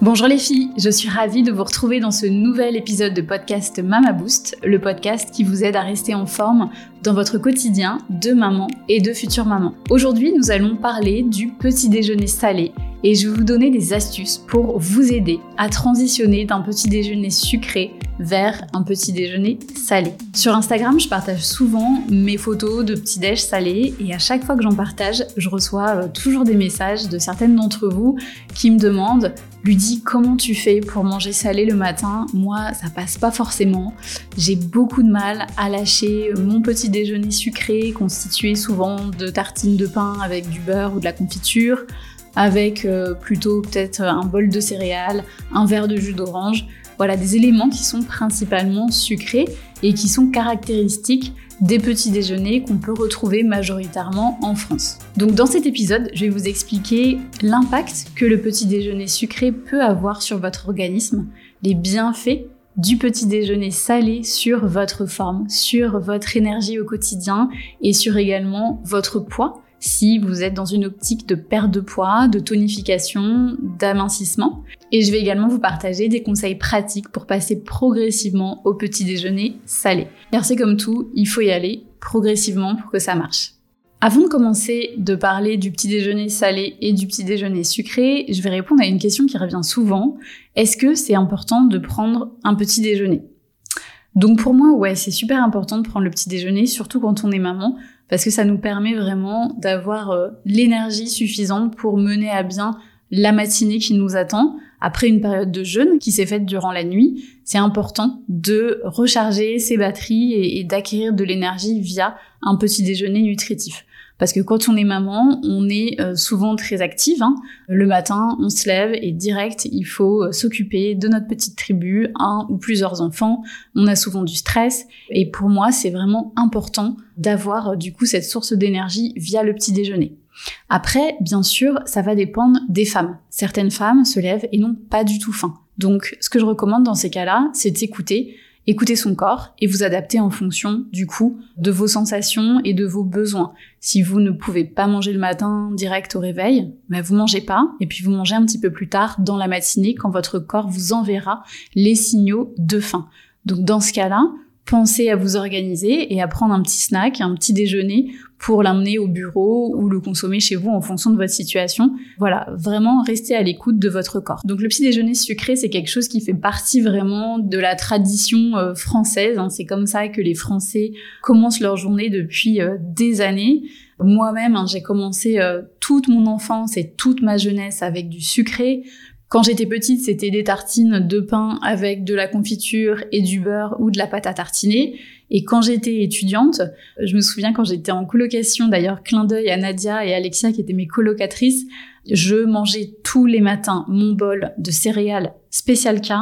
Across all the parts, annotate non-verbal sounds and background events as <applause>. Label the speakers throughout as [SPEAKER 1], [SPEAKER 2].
[SPEAKER 1] Bonjour les filles, je suis ravie de vous retrouver dans ce nouvel épisode de podcast Mama Boost, le podcast qui vous aide à rester en forme dans votre quotidien de maman et de future maman. Aujourd'hui, nous allons parler du petit déjeuner salé et je vais vous donner des astuces pour vous aider à transitionner d'un petit déjeuner sucré vers un petit déjeuner salé. Sur Instagram, je partage souvent mes photos de petits déj salés et à chaque fois que j'en partage, je reçois euh, toujours des messages de certaines d'entre vous qui me demandent Ludy, comment tu fais pour manger salé le matin? Moi, ça passe pas forcément. J'ai beaucoup de mal à lâcher mon petit déjeuner sucré constitué souvent de tartines de pain avec du beurre ou de la confiture avec euh, plutôt peut-être un bol de céréales, un verre de jus d'orange. Voilà des éléments qui sont principalement sucrés et qui sont caractéristiques des petits déjeuners qu'on peut retrouver majoritairement en France. Donc dans cet épisode, je vais vous expliquer l'impact que le petit déjeuner sucré peut avoir sur votre organisme, les bienfaits du petit déjeuner salé sur votre forme, sur votre énergie au quotidien et sur également votre poids si vous êtes dans une optique de perte de poids, de tonification, d'amincissement. Et je vais également vous partager des conseils pratiques pour passer progressivement au petit déjeuner salé. Car c'est comme tout, il faut y aller progressivement pour que ça marche. Avant de commencer de parler du petit déjeuner salé et du petit déjeuner sucré, je vais répondre à une question qui revient souvent. Est-ce que c'est important de prendre un petit déjeuner? Donc pour moi, ouais, c'est super important de prendre le petit déjeuner, surtout quand on est maman, parce que ça nous permet vraiment d'avoir euh, l'énergie suffisante pour mener à bien la matinée qui nous attend. Après une période de jeûne qui s'est faite durant la nuit, c'est important de recharger ses batteries et d'acquérir de l'énergie via un petit déjeuner nutritif. Parce que quand on est maman, on est euh, souvent très active. Hein. Le matin, on se lève et direct, il faut euh, s'occuper de notre petite tribu, un ou plusieurs enfants. On a souvent du stress. Et pour moi, c'est vraiment important d'avoir euh, du coup cette source d'énergie via le petit déjeuner. Après, bien sûr, ça va dépendre des femmes. Certaines femmes se lèvent et n'ont pas du tout faim. Donc, ce que je recommande dans ces cas-là, c'est d'écouter écouter son corps et vous adapter en fonction du coup de vos sensations et de vos besoins. Si vous ne pouvez pas manger le matin direct au réveil, ben vous mangez pas et puis vous mangez un petit peu plus tard dans la matinée quand votre corps vous enverra les signaux de faim. Donc dans ce cas-là, pensez à vous organiser et à prendre un petit snack, un petit déjeuner pour l'emmener au bureau ou le consommer chez vous en fonction de votre situation. Voilà, vraiment restez à l'écoute de votre corps. Donc le petit déjeuner sucré, c'est quelque chose qui fait partie vraiment de la tradition euh, française. Hein. C'est comme ça que les Français commencent leur journée depuis euh, des années. Moi-même, hein, j'ai commencé euh, toute mon enfance et toute ma jeunesse avec du sucré. Quand j'étais petite, c'était des tartines de pain avec de la confiture et du beurre ou de la pâte à tartiner. Et quand j'étais étudiante, je me souviens quand j'étais en colocation, d'ailleurs clin d'œil à Nadia et Alexia qui étaient mes colocatrices, je mangeais tous les matins mon bol de céréales spécial K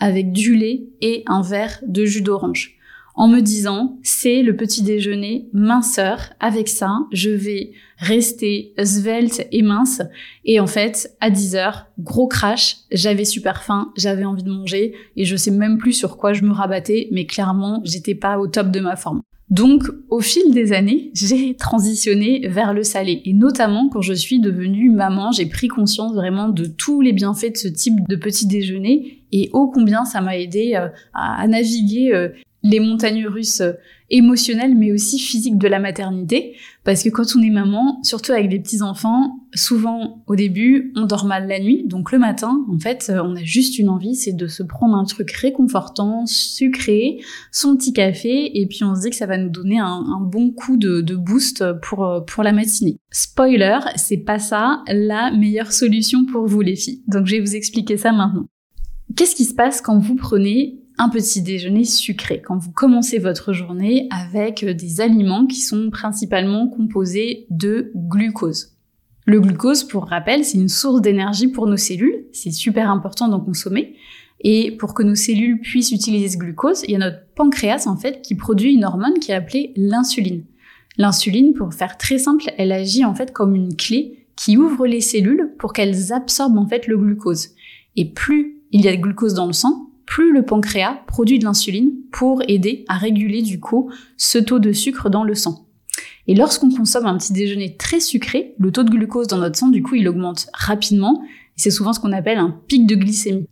[SPEAKER 1] avec du lait et un verre de jus d'orange en me disant c'est le petit déjeuner minceur. Avec ça, je vais rester svelte et mince. Et en fait, à 10 heures, gros crash, j'avais super faim, j'avais envie de manger et je sais même plus sur quoi je me rabattais, mais clairement, j'étais pas au top de ma forme. Donc, au fil des années, <laughs> j'ai transitionné vers le salé. Et notamment, quand je suis devenue maman, j'ai pris conscience vraiment de tous les bienfaits de ce type de petit déjeuner et ô combien ça m'a aidé euh, à naviguer euh, les montagnes russes euh, émotionnelles mais aussi physiques de la maternité parce que quand on est maman, surtout avec des petits enfants, souvent au début, on dort mal la nuit, donc le matin, en fait, euh, on a juste une envie, c'est de se prendre un truc réconfortant, sucré, son petit café et puis on se dit que ça va nous donner un, bon coup de, de, boost pour euh, pour la matinée. Spoiler, c'est pas ça la meilleure solution pour vous les filles. Donc je vais vous expliquer ça maintenant. Qu'est-ce qui se passe quand vous prenez un petit déjeuner sucré, quand vous commencez votre journée avec euh, des aliments qui sont principalement composés de glucose. Le glucose, pour rappel, c'est une source d'énergie pour nos cellules, c'est super important d'en consommer. Et pour que nos cellules puissent utiliser ce glucose, il y a notre pancréas en fait qui produit une hormone qui est appelée l'insuline. L'insuline, pour faire très simple, elle agit en fait comme une clé qui ouvre les cellules pour qu'elles absorbent en fait le glucose. Et plus il y a de glucose dans le sang, plus le pancréas produit de l'insuline pour aider à réguler du coup ce taux de sucre dans le sang. Et lorsqu'on consomme un petit déjeuner très sucré, le taux de glucose dans notre sang du coup il augmente rapidement c'est souvent ce qu'on appelle un pic de glycémie.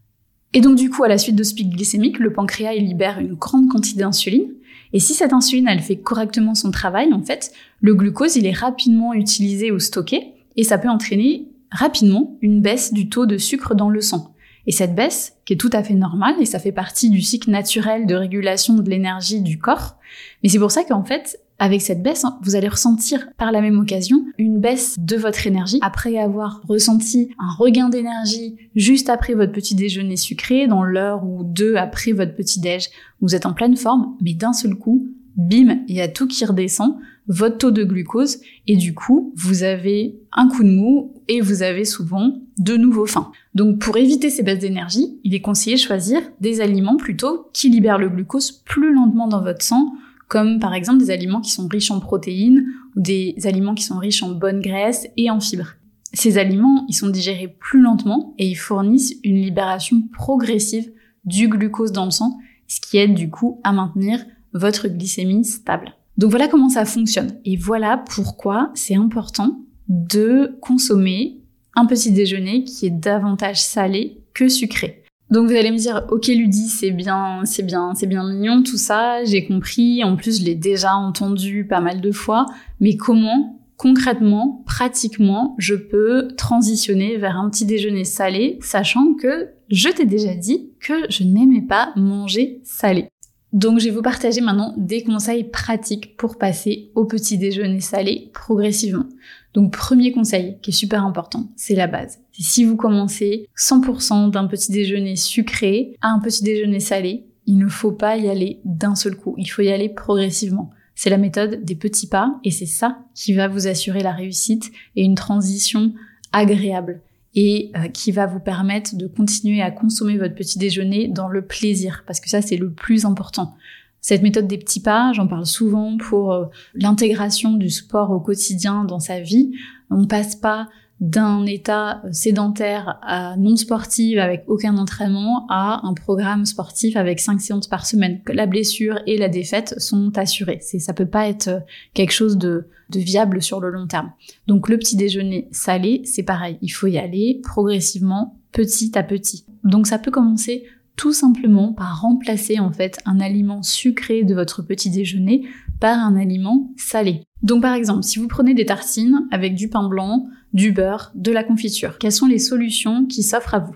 [SPEAKER 1] Et donc du coup, à la suite de ce pic glycémique, le pancréas libère une grande quantité d'insuline. Et si cette insuline, elle fait correctement son travail, en fait, le glucose, il est rapidement utilisé ou stocké, et ça peut entraîner rapidement une baisse du taux de sucre dans le sang. Et cette baisse, qui est tout à fait normale, et ça fait partie du cycle naturel de régulation de l'énergie du corps, mais c'est pour ça qu'en fait, avec cette baisse, hein, vous allez ressentir par la même occasion une baisse de votre énergie après avoir ressenti un regain d'énergie juste après votre petit déjeuner sucré, dans l'heure ou deux après votre petit déj. Vous êtes en pleine forme, mais d'un seul coup, bim, il y a tout qui redescend, votre taux de glucose, et du coup, vous avez un coup de mou et vous avez souvent de nouveau faim. Donc pour éviter ces baisses d'énergie, il est conseillé de choisir des aliments plutôt qui libèrent le glucose plus lentement dans votre sang comme par exemple des aliments qui sont riches en protéines ou des aliments qui sont riches en bonnes graisses et en fibres. Ces aliments, ils sont digérés plus lentement et ils fournissent une libération progressive du glucose dans le sang, ce qui aide du coup à maintenir votre glycémie stable. Donc voilà comment ça fonctionne. Et voilà pourquoi c'est important de consommer un petit déjeuner qui est davantage salé que sucré. Donc vous allez me dire, ok Ludie, c'est bien, c'est bien, c'est bien mignon tout ça, j'ai compris, en plus je l'ai déjà entendu pas mal de fois, mais comment concrètement, pratiquement, je peux transitionner vers un petit déjeuner salé, sachant que je t'ai déjà dit que je n'aimais pas manger salé. Donc je vais vous partager maintenant des conseils pratiques pour passer au petit déjeuner salé progressivement. Donc premier conseil qui est super important, c'est la base. Si vous commencez 100% d'un petit déjeuner sucré à un petit déjeuner salé, il ne faut pas y aller d'un seul coup, il faut y aller progressivement. C'est la méthode des petits pas et c'est ça qui va vous assurer la réussite et une transition agréable et euh, qui va vous permettre de continuer à consommer votre petit déjeuner dans le plaisir parce que ça c'est le plus important. Cette méthode des petits pas, j'en parle souvent pour euh, l'intégration du sport au quotidien dans sa vie. On passe pas d'un état euh, sédentaire à non sportif avec aucun entraînement à un programme sportif avec 5 séances par semaine. La blessure et la défaite sont assurées. C'est, ça peut pas être euh, quelque chose de viable sur le long terme. Donc le petit déjeuner salé, c'est pareil. Il faut y aller progressivement, petit à petit. Donc ça peut commencer tout simplement par remplacer en fait un aliment sucré de votre petit déjeuner par un aliment salé. Donc par exemple, si vous prenez des tartines avec du pain blanc, du beurre, de la confiture, quelles sont les solutions qui s'offrent à vous?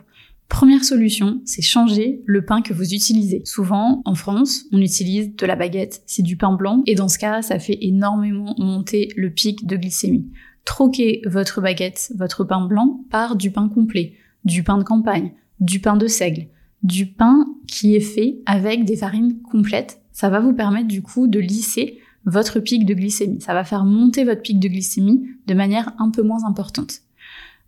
[SPEAKER 1] Première solution, c'est changer le pain que vous utilisez. Souvent, en France, on utilise de la baguette, c'est du pain blanc, et dans ce cas, ça fait énormément monter le pic de glycémie. Troquez votre baguette, votre pain blanc, par du pain complet, du pain de campagne, du pain de seigle du pain qui est fait avec des farines complètes. Ça va vous permettre du coup de lisser votre pic de glycémie. Ça va faire monter votre pic de glycémie de manière un peu moins importante.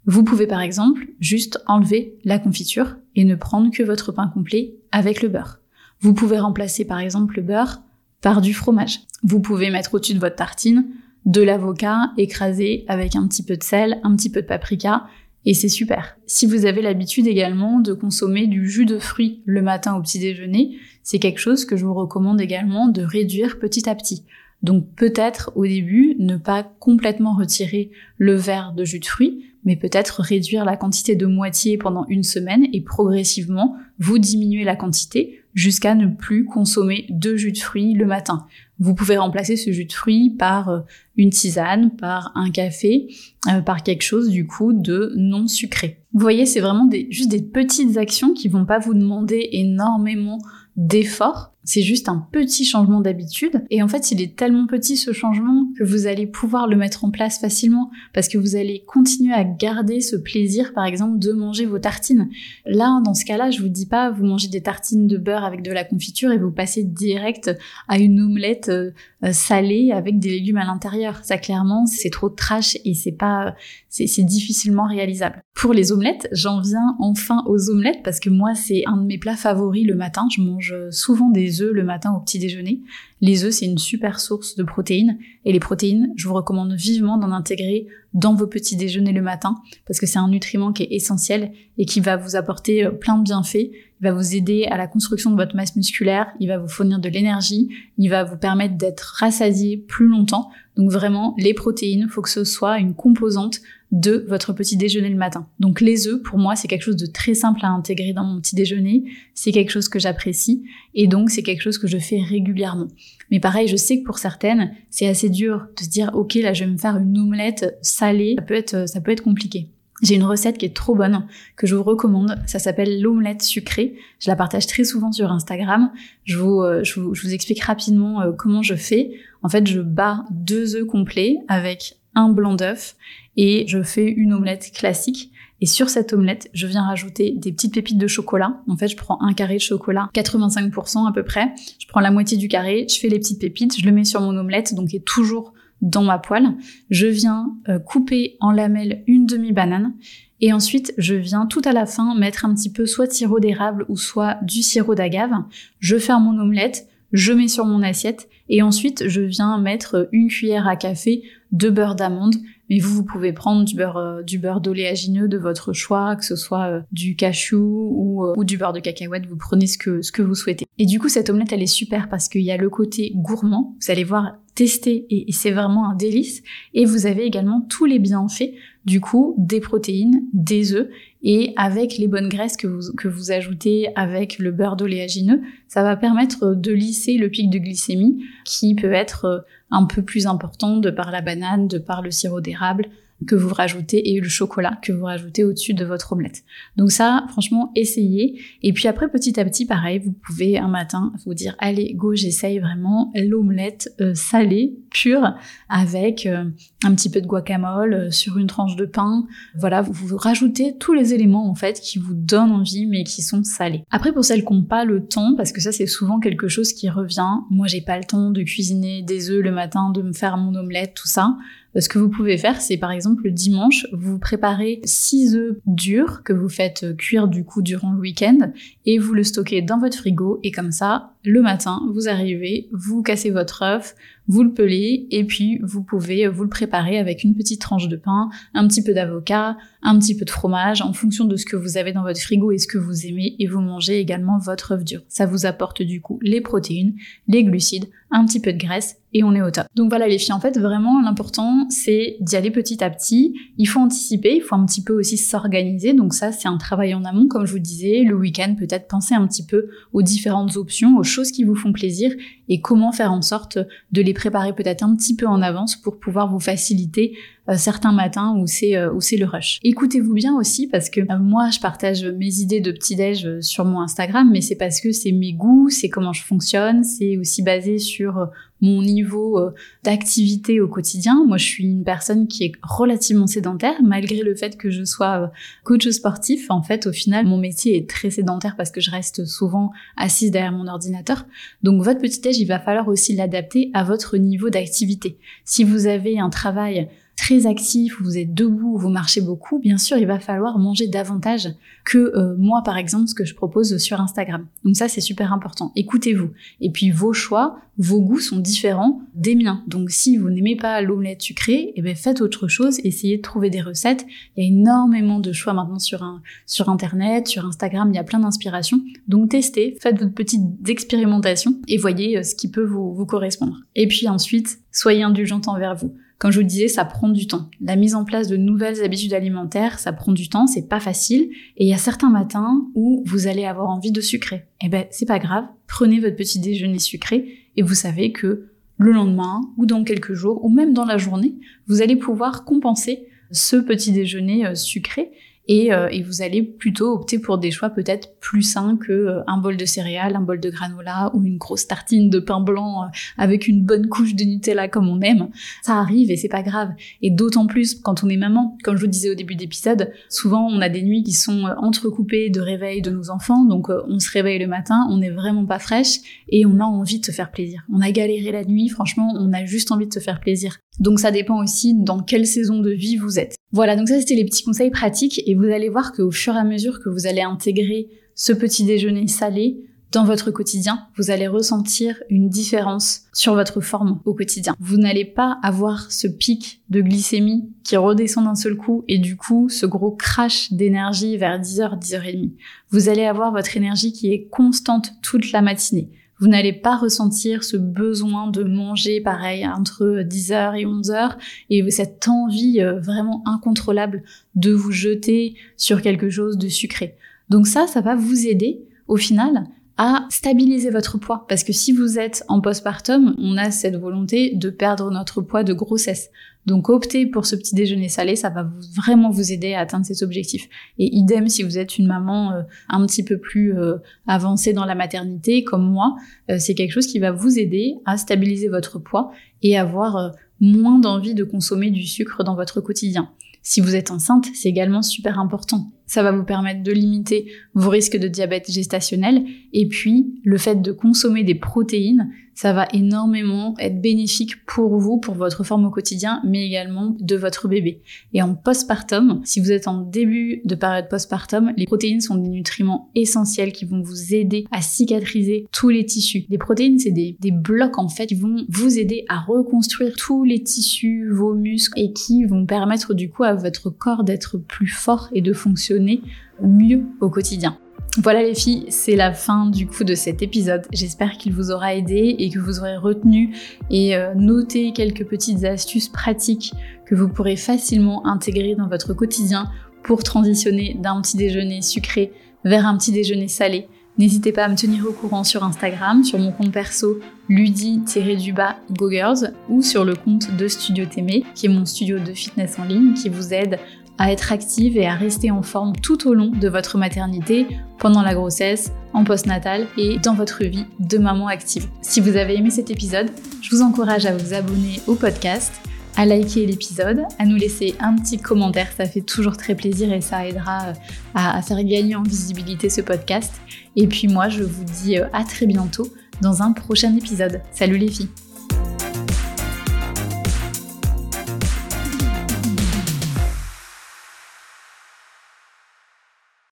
[SPEAKER 1] Vous pouvez par exemple juste enlever la confiture et ne prendre que votre pain complet avec le beurre. Vous pouvez remplacer par exemple le beurre par du fromage. Vous pouvez mettre au-dessus de votre tartine de l'avocat écrasé avec un petit peu de sel, un petit peu de paprika et c'est super. Si vous avez l'habitude également de consommer du jus de fruits le matin au petit déjeuner, c'est quelque chose que je vous recommande également de réduire petit à petit. Donc peut-être au début ne pas complètement retirer le verre de jus de fruits, mais peut-être réduire la quantité de moitié pendant une semaine et progressivement vous diminuer la quantité jusqu'à ne plus consommer de jus de fruits le matin. Vous pouvez remplacer ce jus de fruits par euh, une tisane, par un café, euh, par quelque chose du coup de non sucré. Vous voyez, c'est vraiment des, juste des petites actions qui vont pas vous demander énormément d'efforts, c'est juste un petit changement d'habitude. Et en fait, il est tellement petit ce changement que vous allez pouvoir le mettre en place facilement parce que vous allez continuer à garder ce plaisir, par exemple, de manger vos tartines. Là, dans ce cas-là, je vous dis pas, vous mangez des tartines de beurre avec de la confiture et vous passez direct à une omelette euh, euh, salée avec des légumes à l'intérieur. Ça, clairement, c'est trop trash et c'est pas, c'est difficilement réalisable. Pour les omelettes, j'en viens enfin aux omelettes parce que moi, c'est un de mes plats favoris le matin. Je mange souvent des le matin au petit déjeuner. Les œufs, c'est une super source de protéines. Et les protéines, je vous recommande vivement d'en intégrer dans vos petits déjeuners le matin, parce que c'est un nutriment qui est essentiel et qui va vous apporter euh, plein de bienfaits. Il va vous aider à la construction de votre masse musculaire, il va vous fournir de l'énergie, il va vous permettre d'être rassasié plus longtemps. Donc vraiment, les protéines, faut que ce soit une composante de votre petit déjeuner le matin. Donc les œufs, pour moi, c'est quelque chose de très simple à intégrer dans mon petit déjeuner. C'est quelque chose que j'apprécie et donc c'est quelque chose que je fais régulièrement. Mais pareil, je sais que pour certaines, c'est assez dur de se dire, ok, là, je vais me faire une omelette salée. Ça peut être, ça peut être compliqué. J'ai une recette qui est trop bonne, que je vous recommande. Ça s'appelle l'omelette sucrée. Je la partage très souvent sur Instagram. Je vous, euh, je vous, je vous explique rapidement euh, comment je fais. En fait, je bats deux œufs complets avec un blanc d'œuf et je fais une omelette classique. Et sur cette omelette, je viens rajouter des petites pépites de chocolat. En fait, je prends un carré de chocolat, 85% à peu près. Je prends la moitié du carré, je fais les petites pépites, je le mets sur mon omelette, donc est toujours dans ma poêle. Je viens euh, couper en lamelles une demi-banane. Et ensuite, je viens tout à la fin mettre un petit peu soit de sirop d'érable ou soit du sirop d'agave. Je ferme mon omelette, je mets sur mon assiette et ensuite je viens mettre une cuillère à café de beurre d'amande. Mais vous, vous pouvez prendre du beurre, euh, du beurre d'oléagineux de votre choix, que ce soit euh, du cachou ou, ou, du beurre de cacahuète. Vous prenez ce que, ce que vous souhaitez. Et du coup, cette omelette, elle est super parce qu'il y a le côté gourmand. Vous allez voir, tester et, c'est vraiment un délice. Et vous avez également tous les bienfaits du coup des protéines, des œufs et avec les bonnes graisses que vous, que vous ajoutez avec le beurre d'oléagineux, ça va permettre de lisser le pic de glycémie qui peut être un peu plus important de par la banane, de par le sirop d'érable, que vous rajoutez et le chocolat que vous rajoutez au-dessus de votre omelette. Donc ça, franchement, essayez. Et puis après, petit à petit, pareil, vous pouvez un matin vous dire, allez, go, j'essaye vraiment l'omelette euh, salée, pure, avec euh, un petit peu de guacamole euh, sur une tranche de pain. Voilà, vous, vous, rajoutez tous les éléments en fait qui vous donnent envie mais qui sont salés. Après, pour celles qui n'ont pas le temps, parce que ça c'est souvent quelque chose qui revient, moi j'ai pas le temps de cuisiner des œufs le matin, de me faire mon omelette, tout ça. Ce que vous pouvez faire, c'est par exemple le dimanche, vous préparez 6 œufs durs que vous faites cuire du coup durant le week-end et vous le stockez dans votre frigo et comme ça, le matin, vous arrivez, vous cassez votre œuf, vous le pelez et puis vous pouvez vous le préparer avec une petite tranche de pain, un petit peu d'avocat, un petit peu de fromage en fonction de ce que vous avez dans votre frigo et ce que vous aimez et vous mangez également votre œuf dur. Ça vous apporte du coup les protéines, les glucides, un petit peu de graisse et on est au top. Donc voilà les filles, en fait vraiment l'important c'est d'y aller petit à petit. Il faut anticiper, il faut un petit peu aussi s'organiser. Donc ça c'est un travail en amont comme je vous disais. Le week-end peut-être penser un petit peu aux différentes options, aux choses qui vous font plaisir et comment faire en sorte de les préparer peut-être un petit peu en avance pour pouvoir vous faciliter certains matins où c'est euh, où c'est le rush. Écoutez-vous bien aussi parce que euh, moi je partage mes idées de petit déj sur mon Instagram, mais c'est parce que c'est mes goûts, c'est comment je fonctionne, c'est aussi basé sur mon niveau d'activité au quotidien. Moi, je suis une personne qui est relativement sédentaire, malgré le fait que je sois coach sportif. En fait, au final, mon métier est très sédentaire parce que je reste souvent assise derrière mon ordinateur. Donc, votre petit déj, il va falloir aussi l'adapter à votre niveau d'activité. Si vous avez un travail très actif, vous êtes debout, vous marchez beaucoup, bien sûr, il va falloir manger davantage que euh, moi, par exemple, ce que je propose sur Instagram. Donc ça, c'est super important. Écoutez-vous. Et puis, vos choix, vos goûts sont différents des miens. Donc, si vous n'aimez pas l'omelette sucrée, eh bien, faites autre chose, essayez de trouver des recettes. Il y a énormément de choix maintenant sur, un, sur Internet, sur Instagram, il y a plein d'inspirations. Donc, testez, faites votre petite expérimentation et voyez euh, ce qui peut vous, vous correspondre. Et puis ensuite, soyez indulgente envers vous. Comme je vous le disais, ça prend du temps. La mise en place de nouvelles habitudes alimentaires, ça prend du temps, c'est pas facile. Et il y a certains matins où vous allez avoir envie de sucrer. Eh ben, c'est pas grave. Prenez votre petit déjeuner sucré et vous savez que le lendemain ou dans quelques jours ou même dans la journée, vous allez pouvoir compenser ce petit déjeuner euh, euh, et, vous allez plutôt opter pour des choix peut-être plus sains que euh, un bol de céréales, un bol de granola ou une grosse tartine de pain blanc euh, avec une bonne couche de Nutella comme on aime. Ça arrive et c'est pas grave. Et d'autant plus quand on est maman, comme je vous disais au début d'épisode, souvent on a des nuits qui sont entrecoupées de réveil de nos enfants, donc on se réveille le matin, on n'est vraiment pas fraîche et on a envie de se faire plaisir. On a galéré la nuit, franchement, on a juste envie de se faire plaisir. Donc ça dépend aussi dans quelle saison de vie vous êtes. Voilà, donc ça c'était les petits conseils pratiques et vous allez voir qu'au fur et à mesure que vous allez intégrer ce petit déjeuner salé dans votre quotidien, vous allez ressentir une différence sur votre forme au quotidien. Vous n'allez pas avoir ce pic de glycémie qui redescend d'un seul coup et du coup ce gros crash d'énergie vers 10h, 10h30. Vous allez avoir votre énergie qui est constante toute la matinée. Vous n'allez pas ressentir ce besoin de manger pareil entre 10h et 11h et cette envie euh, vraiment incontrôlable de vous jeter sur quelque chose de sucré. Donc ça, ça va vous aider au final à stabiliser votre poids. Parce que si vous êtes en postpartum, on a cette volonté de perdre notre poids de grossesse. Donc optez pour ce petit déjeuner salé, ça va vraiment vous aider à atteindre cet objectif. Et idem si vous êtes une maman euh, un petit peu plus euh, avancée dans la maternité, comme moi, euh, c'est quelque chose qui va vous aider à stabiliser votre poids et avoir moins d'envie de consommer du sucre dans votre quotidien. Si vous êtes enceinte, c'est également super important. Ça va vous permettre de limiter vos risques de diabète gestationnel. Et puis, le fait de consommer des protéines, ça va énormément être bénéfique pour vous, pour votre forme au quotidien, également de votre bébé. Et en postpartum, si vous êtes en début de période postpartum, les protéines sont des nutriments essentiels qui vont vous aider à cicatriser tous les tissus. Les protéines, c'est des, des blocs en fait qui vont vous aider à reconstruire tous les tissus, vos muscles, et qui vont permettre du coup à votre corps d'être plus fort et de fonctionner mieux au quotidien. Voilà les filles, c'est la fin du coup de cet épisode. J'espère qu'il vous aura aidé et que vous aurez retenu et euh, noté quelques petites astuces pratiques que vous pourrez facilement intégrer dans votre quotidien pour transitionner d'un petit déjeuner sucré vers un petit déjeuner salé. N'hésitez pas à me tenir au courant sur Instagram, sur mon compte perso ludi-du-bas ou sur le compte de Studio Témé, qui est mon studio de fitness en ligne qui vous aide à être active et à rester en forme tout au long de votre maternité, pendant la grossesse, en postnatal et dans votre vie de maman active. Si vous avez aimé cet épisode, je vous encourage à vous abonner au podcast, à liker l'épisode, à nous laisser un petit commentaire, ça fait toujours très plaisir et ça aidera euh, à, faire gagner en visibilité ce podcast. Et puis moi, je vous dis euh, à très bientôt dans un prochain épisode. Salut les filles